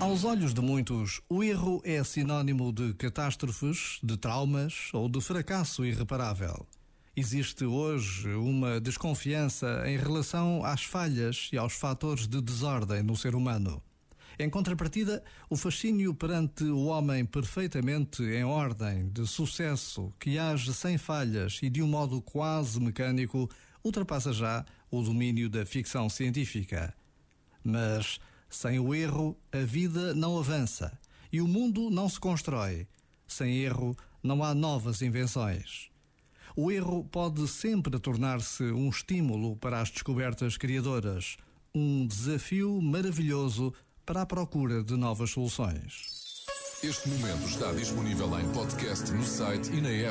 Aos olhos de muitos, o erro é sinônimo de catástrofes, de traumas ou de fracasso irreparável. Existe hoje uma desconfiança em relação às falhas e aos fatores de desordem no ser humano. Em contrapartida, o fascínio perante o homem perfeitamente em ordem, de sucesso, que age sem falhas e de um modo quase mecânico, ultrapassa já o domínio da ficção científica. Mas, sem o erro, a vida não avança e o mundo não se constrói. Sem erro, não há novas invenções. O erro pode sempre tornar-se um estímulo para as descobertas criadoras, um desafio maravilhoso para a procura de novas soluções. Este momento está disponível em podcast no site e na app.